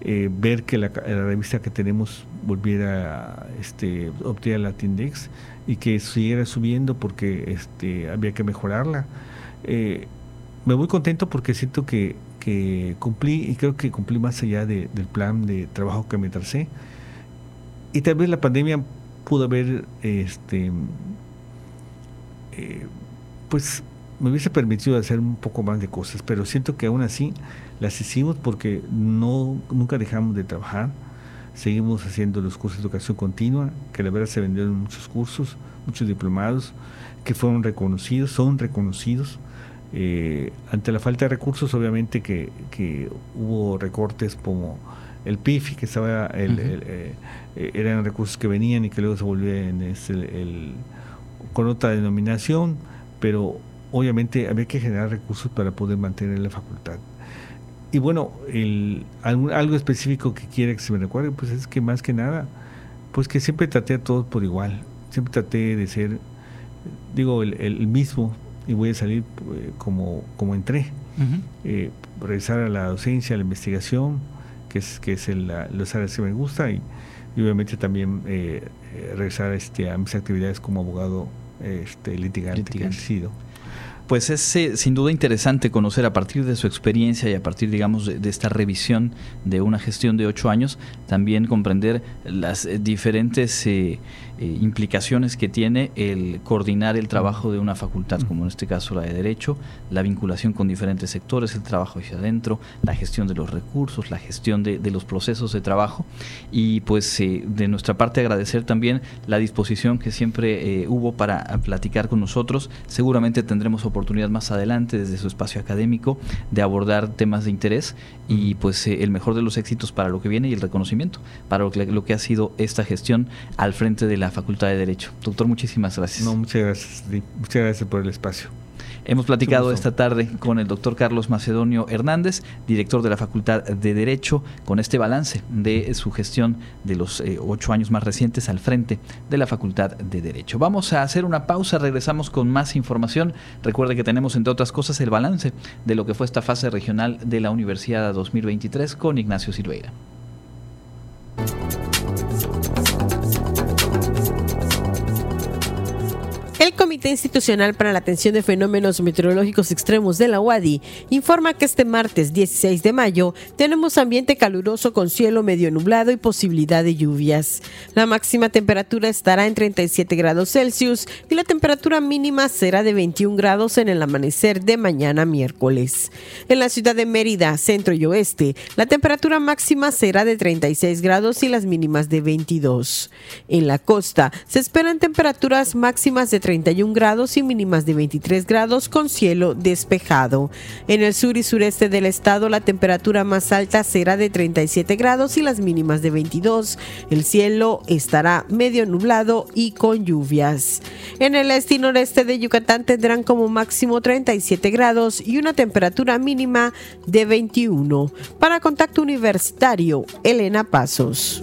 eh, ver que la, revista que tenemos volviera este, obtener la Tindex y que siguiera subiendo porque este, había que mejorarla me voy contento porque siento que, cumplí y creo que cumplí más allá del plan de trabajo que me tracé. Y tal vez la pandemia pudo haber, este, eh, pues me hubiese permitido hacer un poco más de cosas, pero siento que aún así las hicimos porque no, nunca dejamos de trabajar. Seguimos haciendo los cursos de educación continua, que la verdad se vendieron muchos cursos, muchos diplomados, que fueron reconocidos, son reconocidos eh, ante la falta de recursos, obviamente que, hubo recortes como el PIF, que estaba el, eh, eran recursos que venían y que luego se volvían el, con otra denominación, pero obviamente había que generar recursos para poder mantener la facultad. Y bueno, el, algo, específico que quiera que se me recuerde, pues es que más que nada, pues que siempre traté a todos por igual, siempre traté de ser, digo, el mismo, y voy a salir eh, como, como entré. Eh, regresar a la docencia, a la investigación, que es, que es el, los áreas que me gusta y, obviamente también eh, regresar este, a mis actividades como abogado este, litigante, que he sido. Pues es sin duda interesante conocer a partir de su experiencia y a partir, digamos, de, esta revisión de una gestión de ocho años, también comprender las diferentes eh, implicaciones que tiene el coordinar el trabajo de una facultad, como en este caso la de Derecho, la vinculación con diferentes sectores, el trabajo hacia adentro, la gestión de los recursos, la gestión de, los procesos de trabajo y pues eh, de nuestra parte agradecer también la disposición que siempre eh, hubo para platicar con nosotros. Seguramente tendremos oportunidad más adelante desde su espacio académico de abordar temas de interés y pues el mejor de los éxitos para lo que viene y el reconocimiento para lo que, lo que ha sido esta gestión al frente de la Facultad de Derecho. Doctor, muchísimas gracias. No, muchas gracias. Muchas gracias por el espacio. Hemos platicado esta tarde con el doctor Carlos Macedonio Hernández, director de la Facultad de Derecho, con este balance de su gestión de los eh, ocho años más recientes al frente de la Facultad de Derecho. Vamos a hacer una pausa, regresamos con más información. Recuerde que tenemos, entre otras cosas, el balance de lo que fue esta fase regional de la Universidad 2023 con Ignacio Silveira. El Comité Institucional para la Atención de Fenómenos Meteorológicos Extremos de la UADI informa que este martes 16 de mayo tenemos ambiente caluroso con cielo medio nublado y posibilidad de lluvias. La máxima temperatura estará en 37 grados Celsius y la temperatura mínima será de 21 grados en el amanecer de mañana miércoles. En la ciudad de Mérida, centro y oeste, la temperatura máxima será de 36 grados y las mínimas de 22. En la costa se esperan temperaturas máximas de 31 21 grados y mínimas de 23 grados con cielo despejado. En el sur y sureste del estado la temperatura más alta será de 37 grados y las mínimas de 22. El cielo estará medio nublado y con lluvias. En el este y noreste de Yucatán tendrán como máximo 37 grados y una temperatura mínima de 21. Para Contacto Universitario, Elena Pasos.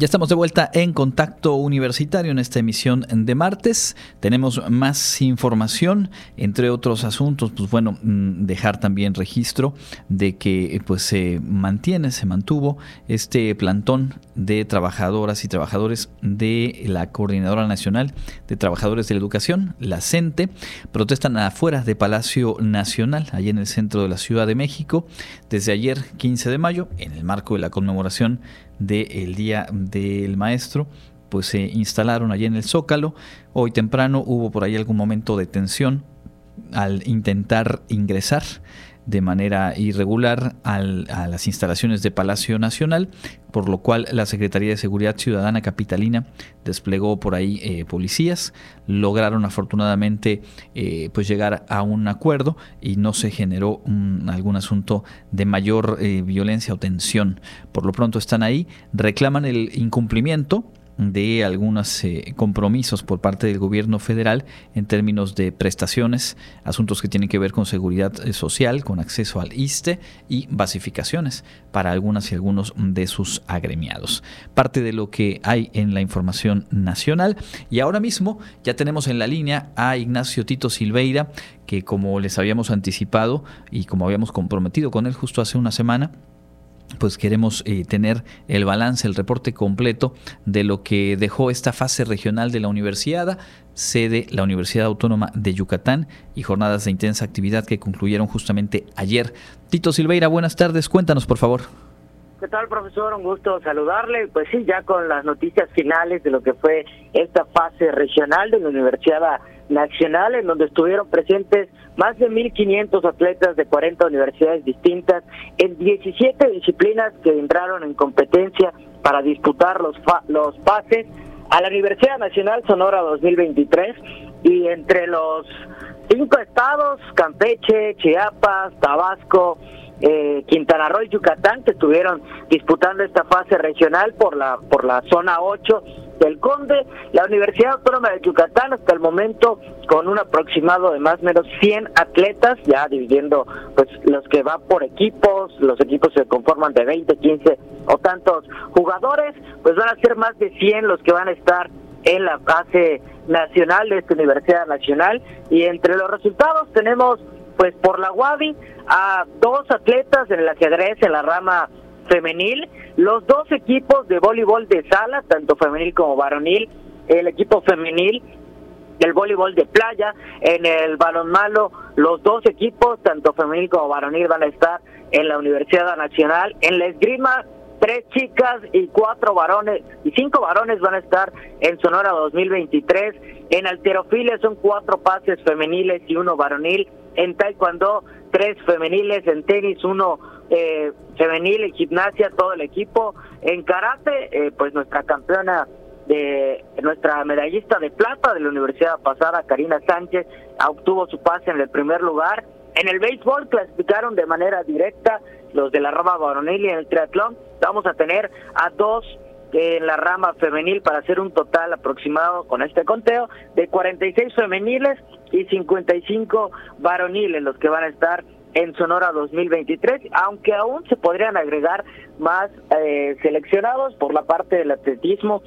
Ya estamos de vuelta en Contacto Universitario en esta emisión de martes. Tenemos más información, entre otros asuntos, pues bueno, mm, dejar también registro de que pues se mantiene, se mantuvo este plantón de trabajadoras y trabajadores de la Coordinadora Nacional de Trabajadores de la Educación, la CENTE, protestan afuera de Palacio Nacional, allí en el centro de la Ciudad de México, desde ayer 15 de mayo, en el marco de la conmemoración del Día del Maestro, pues se instalaron allí en el Zócalo. Hoy temprano hubo por ahí algún momento de tensión al intentar ingresar de manera irregular a las instalaciones de Palacio Nacional, por lo cual la Secretaría de Seguridad Ciudadana Capitalina desplegó por ahí eh, policías, lograron afortunadamente eh, pues llegar a un acuerdo y no se generó algún asunto de mayor eh, violencia o tensión. Por lo pronto están ahí, reclaman el incumplimiento de algunos eh, compromisos por parte del gobierno federal en términos de prestaciones, asuntos que tienen que ver con seguridad eh, social, con acceso al ISTE y basificaciones para algunas y algunos de sus agremiados. Parte de lo que hay en la información nacional y ahora mismo ya tenemos en la línea a Ignacio Tito Silveira, que como les habíamos anticipado y como habíamos comprometido con él justo hace una semana, pues queremos eh, tener el balance, el reporte completo de lo que dejó esta fase regional de la universidad, sede la Universidad Autónoma de Yucatán y jornadas de intensa actividad que concluyeron justamente ayer. Tito Silveira, buenas tardes, cuéntanos por favor. ¿Qué tal, profesor? Un gusto saludarle. Pues sí, ya con las noticias finales de lo que fue esta fase regional de la Universidad Nacional, en donde estuvieron presentes más de 1.500 atletas de 40 universidades distintas en 17 disciplinas que entraron en competencia para disputar los, los pases a la Universidad Nacional Sonora 2023 y entre los cinco estados, Campeche, Chiapas, Tabasco, eh, Quintana Roo y Yucatán que estuvieron disputando esta fase regional por la por la zona 8 del Conde, la Universidad Autónoma de Yucatán hasta el momento con un aproximado de más o menos 100 atletas, ya dividiendo pues los que van por equipos, los equipos se conforman de 20, 15 o tantos jugadores, pues van a ser más de 100 los que van a estar en la fase nacional de esta Universidad Nacional. Y entre los resultados tenemos pues por la UABI a dos atletas en el ajedrez en la rama femenil, los dos equipos de voleibol de sala, tanto femenil como varonil, el equipo femenil el voleibol de playa, en el balonmano, los dos equipos, tanto femenil como varonil, van a estar en la Universidad Nacional. En la esgrima, tres chicas y cuatro varones, y cinco varones van a estar en Sonora 2023. En alterofilia son cuatro pases femeniles y uno varonil. En taekwondo, tres femeniles. En tenis, uno eh, femenil, en gimnasia, todo el equipo. En karate, eh, pues nuestra campeona de nuestra medallista de plata de la universidad pasada, Karina Sánchez, obtuvo su pase en el primer lugar. En el béisbol clasificaron de manera directa los de la rama varonil y en el triatlón vamos a tener a dos en la rama femenil para hacer un total aproximado con este conteo de 46 femeniles y 55 varoniles los que van a estar en Sonora 2023, aunque aún se podrían agregar más eh, seleccionados por la parte del atletismo.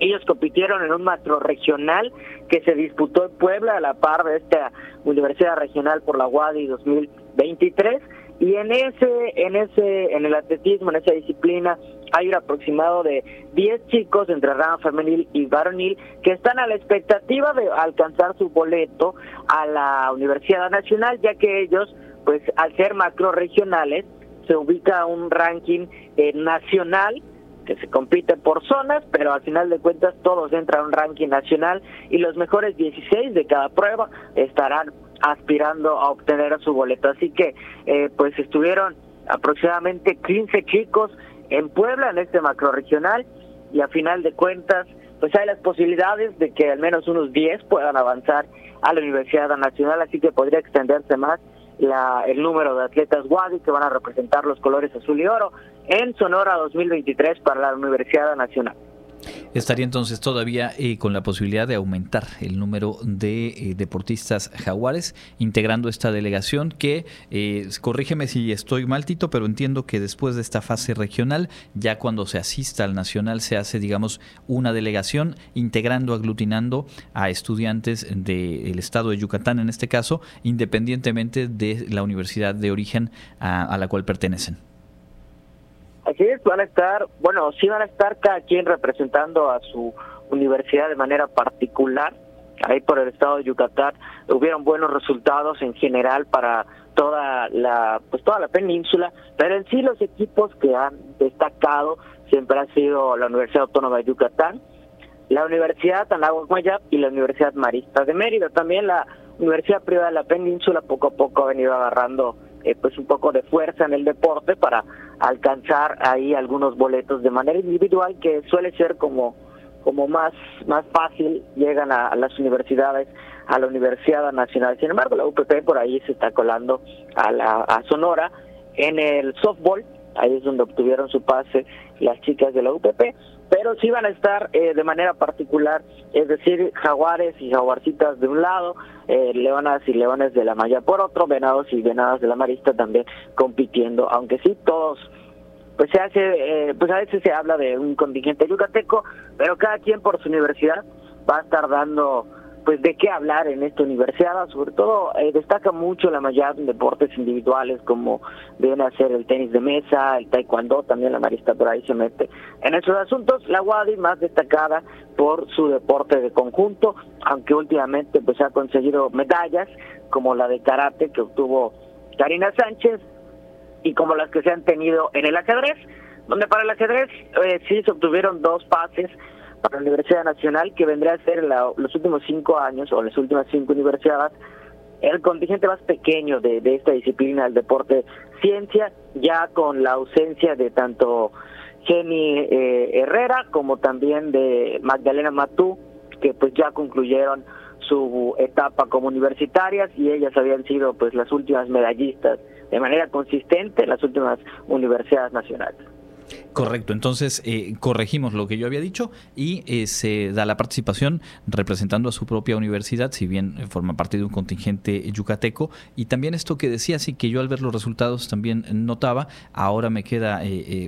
Ellos compitieron en un macro regional que se disputó en Puebla a la par de esta Universidad Regional por la UADI 2023 y en ese en ese en el atletismo en esa disciplina hay un aproximado de 10 chicos entre rama femenil y varonil que están a la expectativa de alcanzar su boleto a la Universidad Nacional ya que ellos pues al ser macro regionales se ubica un ranking eh, nacional que se compite por zonas, pero al final de cuentas todos entran a un ranking nacional y los mejores 16 de cada prueba estarán aspirando a obtener su boleto. Así que eh, pues estuvieron aproximadamente 15 chicos en Puebla en este macro regional y a final de cuentas pues hay las posibilidades de que al menos unos 10 puedan avanzar a la Universidad Nacional, así que podría extenderse más la, el número de atletas Wadi que van a representar los colores azul y oro en Sonora 2023 para la Universidad Nacional. Estaría entonces todavía eh, con la posibilidad de aumentar el número de eh, deportistas jaguares integrando esta delegación que, eh, corrígeme si estoy mal Tito, pero entiendo que después de esta fase regional, ya cuando se asista al nacional se hace, digamos, una delegación integrando, aglutinando a estudiantes del estado de Yucatán en este caso, independientemente de la universidad de origen a la cual pertenecen. Así es, van a estar, bueno, sí van a estar cada quien representando a su universidad de manera particular. Ahí por el estado de Yucatán hubieron buenos resultados en general para toda la pues toda la península, pero en sí los equipos que han destacado siempre han sido la Universidad Autónoma de Yucatán, la Universidad Anáhuac Mayap y la Universidad Marista de Mérida. También la Universidad Privada de la Península poco a poco ha venido agarrando eh, pues un poco de fuerza en el deporte para alcanzar ahí algunos boletos de manera individual que suele ser como como más más fácil llegan a, las universidades a la Universidad Nacional. Sin embargo la UPP por ahí se está colando a la a Sonora. En el softball ahí es donde obtuvieron su pase las chicas de la UPP pero sí van a estar eh, de manera particular, es decir, jaguares y jaguarcitas de un lado, eh, leonas y leones de la malla por otro, venados y venadas de la marista también compitiendo, aunque sí todos pues se hace, eh, pues a veces se habla de un contingente yucateco, pero cada quien por su universidad va a estar dando pues de qué hablar en esta universidad, sobre todo eh, destaca mucho la mayoría de deportes individuales como deben hacer el tenis de mesa, el taekwondo, también la marista por ahí se mete en esos asuntos, la WADI más destacada por su deporte de conjunto, aunque últimamente pues ha conseguido medallas como la de karate que obtuvo Karina Sánchez y como las que se han tenido en el ajedrez, donde para el ajedrez eh, sí se obtuvieron dos pases para la Universidad Nacional, que vendría a ser los últimos cinco años o las últimas cinco universidades, el contingente más pequeño de, esta disciplina, el deporte ciencia, ya con la ausencia de tanto Jenny eh, Herrera como también de Magdalena Matú, que pues ya concluyeron su etapa como universitarias y ellas habían sido pues las últimas medallistas de manera consistente en las últimas universidades nacionales. Correcto, entonces eh, corregimos lo que yo había dicho y eh, se da la participación representando a su propia universidad, si bien eh, forma parte de un contingente yucateco. Y también esto que decía, sí que yo al ver los resultados también notaba, ahora me queda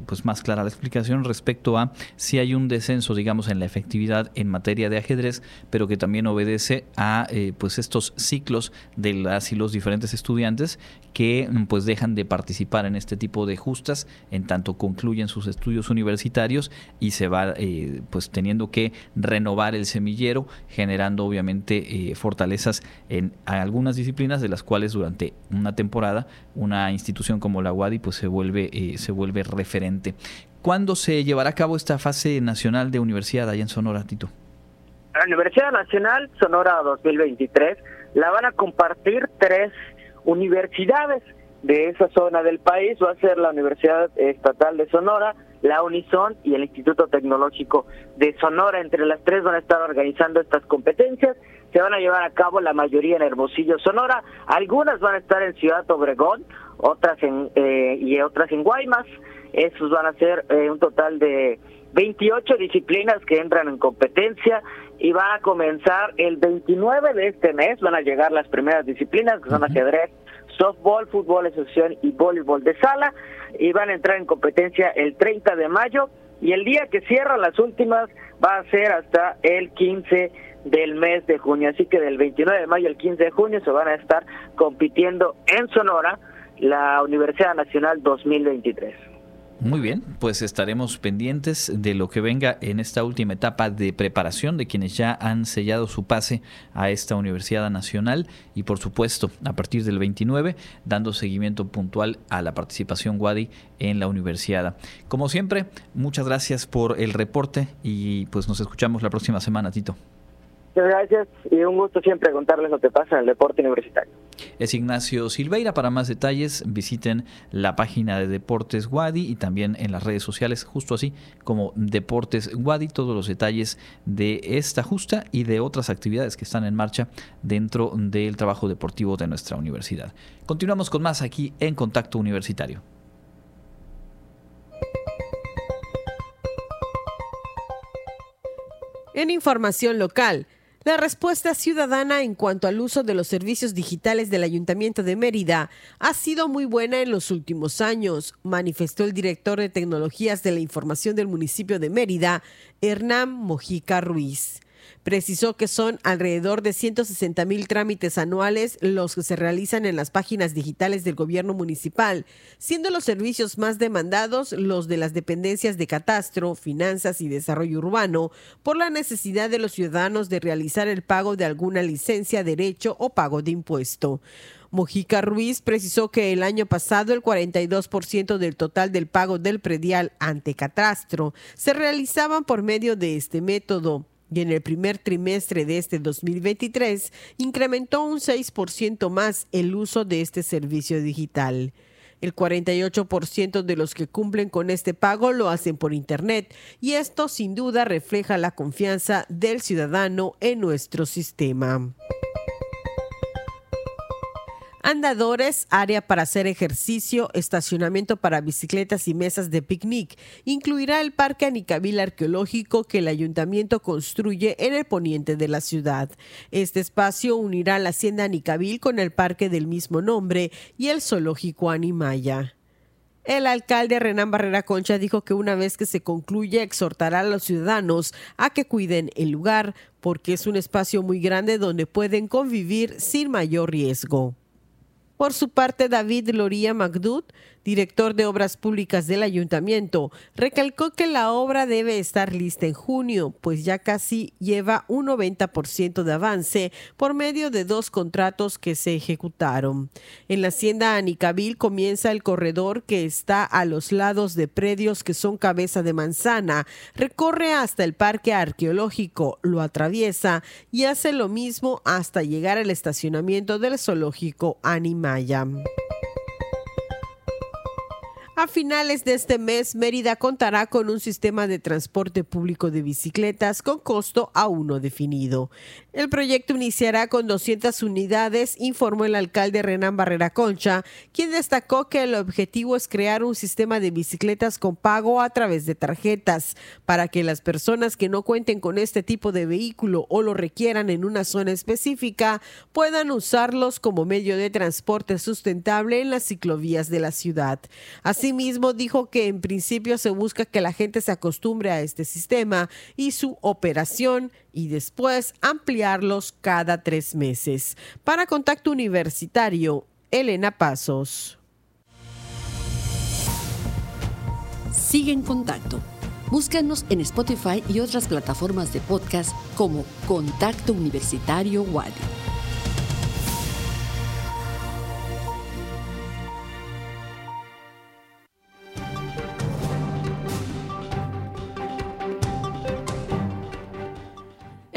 pues más clara la explicación respecto a si hay un descenso, digamos, en la efectividad en materia de ajedrez, pero que también obedece a pues estos ciclos de las los diferentes estudiantes que pues dejan de participar en este tipo de justas en tanto concluyen sus estudios universitarios y se va eh, pues teniendo que renovar el semillero, generando obviamente eh, fortalezas en algunas disciplinas de las cuales durante una temporada una institución como la UADI pues se vuelve, eh, se vuelve referente. ¿Cuándo se llevará a cabo esta fase nacional de universidad allá en Sonora, Tito? La Universidad Nacional Sonora 2023 la van a compartir tres universidades de esa zona del país va a ser la Universidad Estatal de Sonora, la Unison y el Instituto Tecnológico de Sonora. Entre las tres van a estar organizando estas competencias. Se van a llevar a cabo la mayoría en Hermosillo, Sonora. Algunas van a estar en Ciudad Obregón, otras en eh, y otras en Guaymas. Esos van a ser eh, un total de 28 disciplinas que entran en competencia y va a comenzar el 29 de este mes. Van a llegar las primeras disciplinas que son ajedrez, softball, fútbol, asociación y voleibol de sala y van a entrar en competencia el 30 de mayo y el día que cierran las últimas va a ser hasta el 15 del mes de junio, así que del 29 de mayo al 15 de junio se van a estar compitiendo en Sonora la Universidad Nacional 2023. Muy bien, pues estaremos pendientes de lo que venga en esta última etapa de preparación de quienes ya han sellado su pase a esta Universidad Nacional y por supuesto a partir del 29 dando seguimiento puntual a la participación Wadi en la universidad. Como siempre, muchas gracias por el reporte y pues nos escuchamos la próxima semana, Tito. Muchas gracias y un gusto siempre contarles lo que pasa en el deporte universitario. Es Ignacio Silveira. Para más detalles, visiten la página de Deportes Wadi y también en las redes sociales, justo así como Deportes Wadi, todos los detalles de esta justa y de otras actividades que están en marcha dentro del trabajo deportivo de nuestra universidad. Continuamos con más aquí en Contacto Universitario. En información local, la respuesta ciudadana en cuanto al uso de los servicios digitales del Ayuntamiento de Mérida ha sido muy buena en los últimos años, manifestó el director de Tecnologías de la Información del municipio de Mérida, Hernán Mojica Ruiz. Precisó que son alrededor de 160 mil trámites anuales los que se realizan en las páginas digitales del gobierno municipal, siendo los servicios más demandados los de las dependencias de catastro, finanzas y desarrollo urbano, por la necesidad de los ciudadanos de realizar el pago de alguna licencia, derecho o pago de impuesto. Mojica Ruiz precisó que el año pasado el 42% del total del pago del predial ante catastro se realizaban por medio de este método y en el primer trimestre de este 2023 incrementó un 6% más el uso de este servicio digital. El 48% de los que cumplen con este pago lo hacen por Internet y esto sin duda refleja la confianza del ciudadano en nuestro sistema andadores, área para hacer ejercicio, estacionamiento para bicicletas y mesas de picnic. Incluirá el Parque Anicabil Arqueológico que el ayuntamiento construye en el poniente de la ciudad. Este espacio unirá la hacienda Anicabil con el parque del mismo nombre y el zoológico Animaya. El alcalde Renán Barrera Concha dijo que una vez que se concluya exhortará a los ciudadanos a que cuiden el lugar porque es un espacio muy grande donde pueden convivir sin mayor riesgo. Por su parte, David Loría Magdud, director de Obras Públicas del Ayuntamiento, recalcó que la obra debe estar lista en junio, pues ya casi lleva un 90% de avance por medio de dos contratos que se ejecutaron. En la hacienda Anicabil comienza el corredor que está a los lados de predios que son cabeza de manzana, recorre hasta el parque arqueológico, lo atraviesa y hace lo mismo hasta llegar al estacionamiento del zoológico Animaya. A finales de este mes, Mérida contará con un sistema de transporte público de bicicletas con costo aún no definido. El proyecto iniciará con 200 unidades, informó el alcalde Renan Barrera Concha, quien destacó que el objetivo es crear un sistema de bicicletas con pago a través de tarjetas, para que las personas que no cuenten con este tipo de vehículo o lo requieran en una zona específica puedan usarlos como medio de transporte sustentable en las ciclovías de la ciudad. Asimismo, dijo que en principio se busca que la gente se acostumbre a este sistema y su operación y después ampliarlos cada tres meses. Para Contacto Universitario, Elena Pasos. Sigue en contacto. Búscanos en Spotify y otras plataformas de podcast como Contacto Universitario Wadi.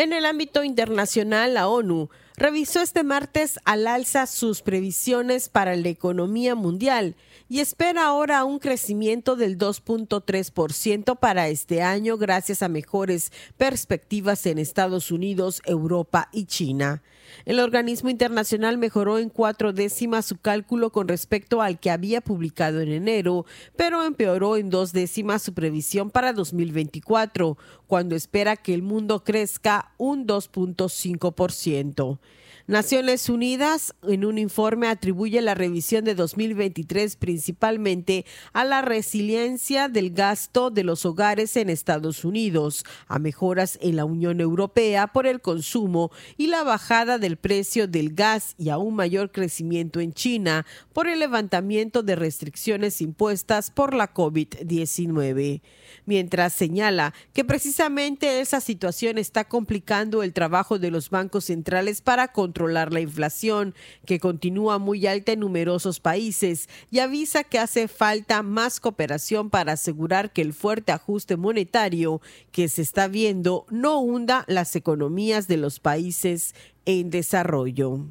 En el ámbito internacional, la ONU revisó este martes al alza sus previsiones para la economía mundial y espera ahora un crecimiento del 2.3% para este año gracias a mejores perspectivas en Estados Unidos, Europa y China. El organismo internacional mejoró en cuatro décimas su cálculo con respecto al que había publicado en enero, pero empeoró en dos décimas su previsión para 2024, cuando espera que el mundo crezca un 2.5%. Naciones Unidas en un informe atribuye la revisión de 2023 principalmente a la resiliencia del gasto de los hogares en Estados Unidos, a mejoras en la Unión Europea por el consumo y la bajada del precio del gas y a un mayor crecimiento en China por el levantamiento de restricciones impuestas por la COVID-19. Mientras señala que precisamente esa situación está complicando el trabajo de los bancos centrales para controlar la inflación, que continúa muy alta en numerosos países, y avisa que hace falta más cooperación para asegurar que el fuerte ajuste monetario que se está viendo no hunda las economías de los países en desarrollo.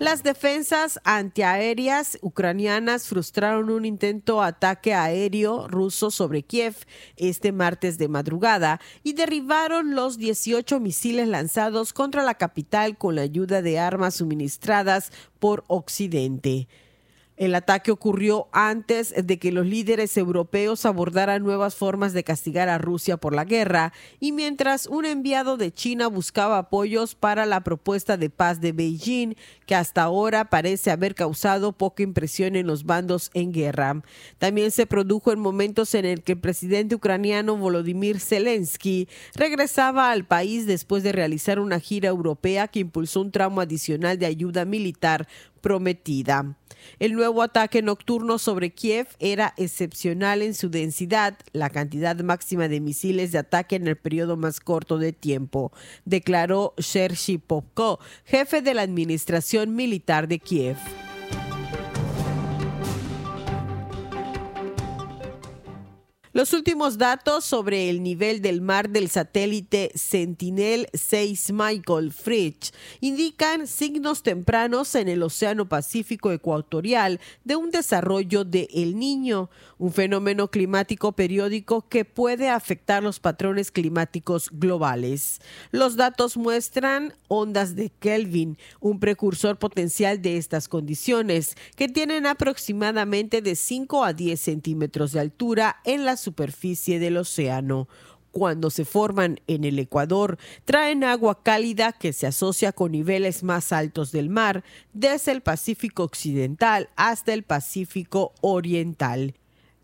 Las defensas antiaéreas ucranianas frustraron un intento ataque aéreo ruso sobre Kiev este martes de madrugada y derribaron los 18 misiles lanzados contra la capital con la ayuda de armas suministradas por Occidente. El ataque ocurrió antes de que los líderes europeos abordaran nuevas formas de castigar a Rusia por la guerra y mientras un enviado de China buscaba apoyos para la propuesta de paz de Beijing, que hasta ahora parece haber causado poca impresión en los bandos en guerra. También se produjo en momentos en el que el presidente ucraniano Volodymyr Zelensky regresaba al país después de realizar una gira europea que impulsó un tramo adicional de ayuda militar prometida. El nuevo ataque nocturno sobre Kiev era excepcional en su densidad, la cantidad máxima de misiles de ataque en el periodo más corto de tiempo, declaró Sergei Popko, jefe de la administración militar de Kiev. Los últimos datos sobre el nivel del mar del satélite Sentinel-6 Michael Fritsch indican signos tempranos en el Océano Pacífico Ecuatorial de un desarrollo de El Niño, un fenómeno climático periódico que puede afectar los patrones climáticos globales. Los datos muestran ondas de Kelvin, un precursor potencial de estas condiciones, que tienen aproximadamente de 5 a 10 centímetros de altura en la superficie del océano. Cuando se forman en el Ecuador, traen agua cálida que se asocia con niveles más altos del mar, desde el Pacífico Occidental hasta el Pacífico Oriental.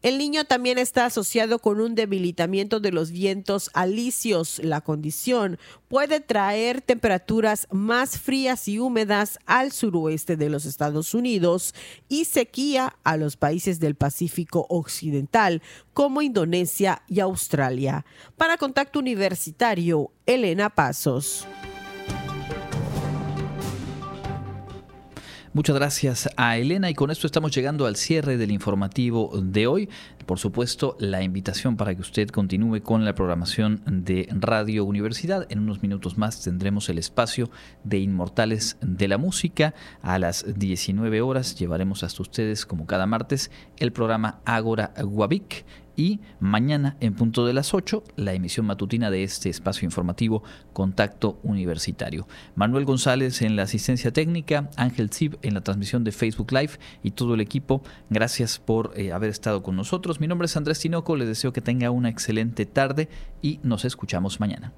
El niño también está asociado con un debilitamiento de los vientos alisios. La condición puede traer temperaturas más frías y húmedas al suroeste de los Estados Unidos y sequía a los países del Pacífico Occidental como Indonesia y Australia. Para Contacto Universitario, Elena Pasos. Muchas gracias a Elena y con esto estamos llegando al cierre del informativo de hoy. Por supuesto, la invitación para que usted continúe con la programación de Radio Universidad. En unos minutos más tendremos el espacio de Inmortales de la Música. A las 19 horas llevaremos hasta ustedes, como cada martes, el programa Ágora Guavic y mañana en punto de las 8 la emisión matutina de este espacio informativo Contacto Universitario. Manuel González en la asistencia técnica, Ángel Zib en la transmisión de Facebook Live y todo el equipo, gracias por eh, haber estado con nosotros. Mi nombre es Andrés Tinoco, les deseo que tenga una excelente tarde y nos escuchamos mañana.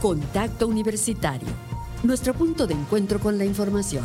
Contacto Universitario, nuestro punto de encuentro con la información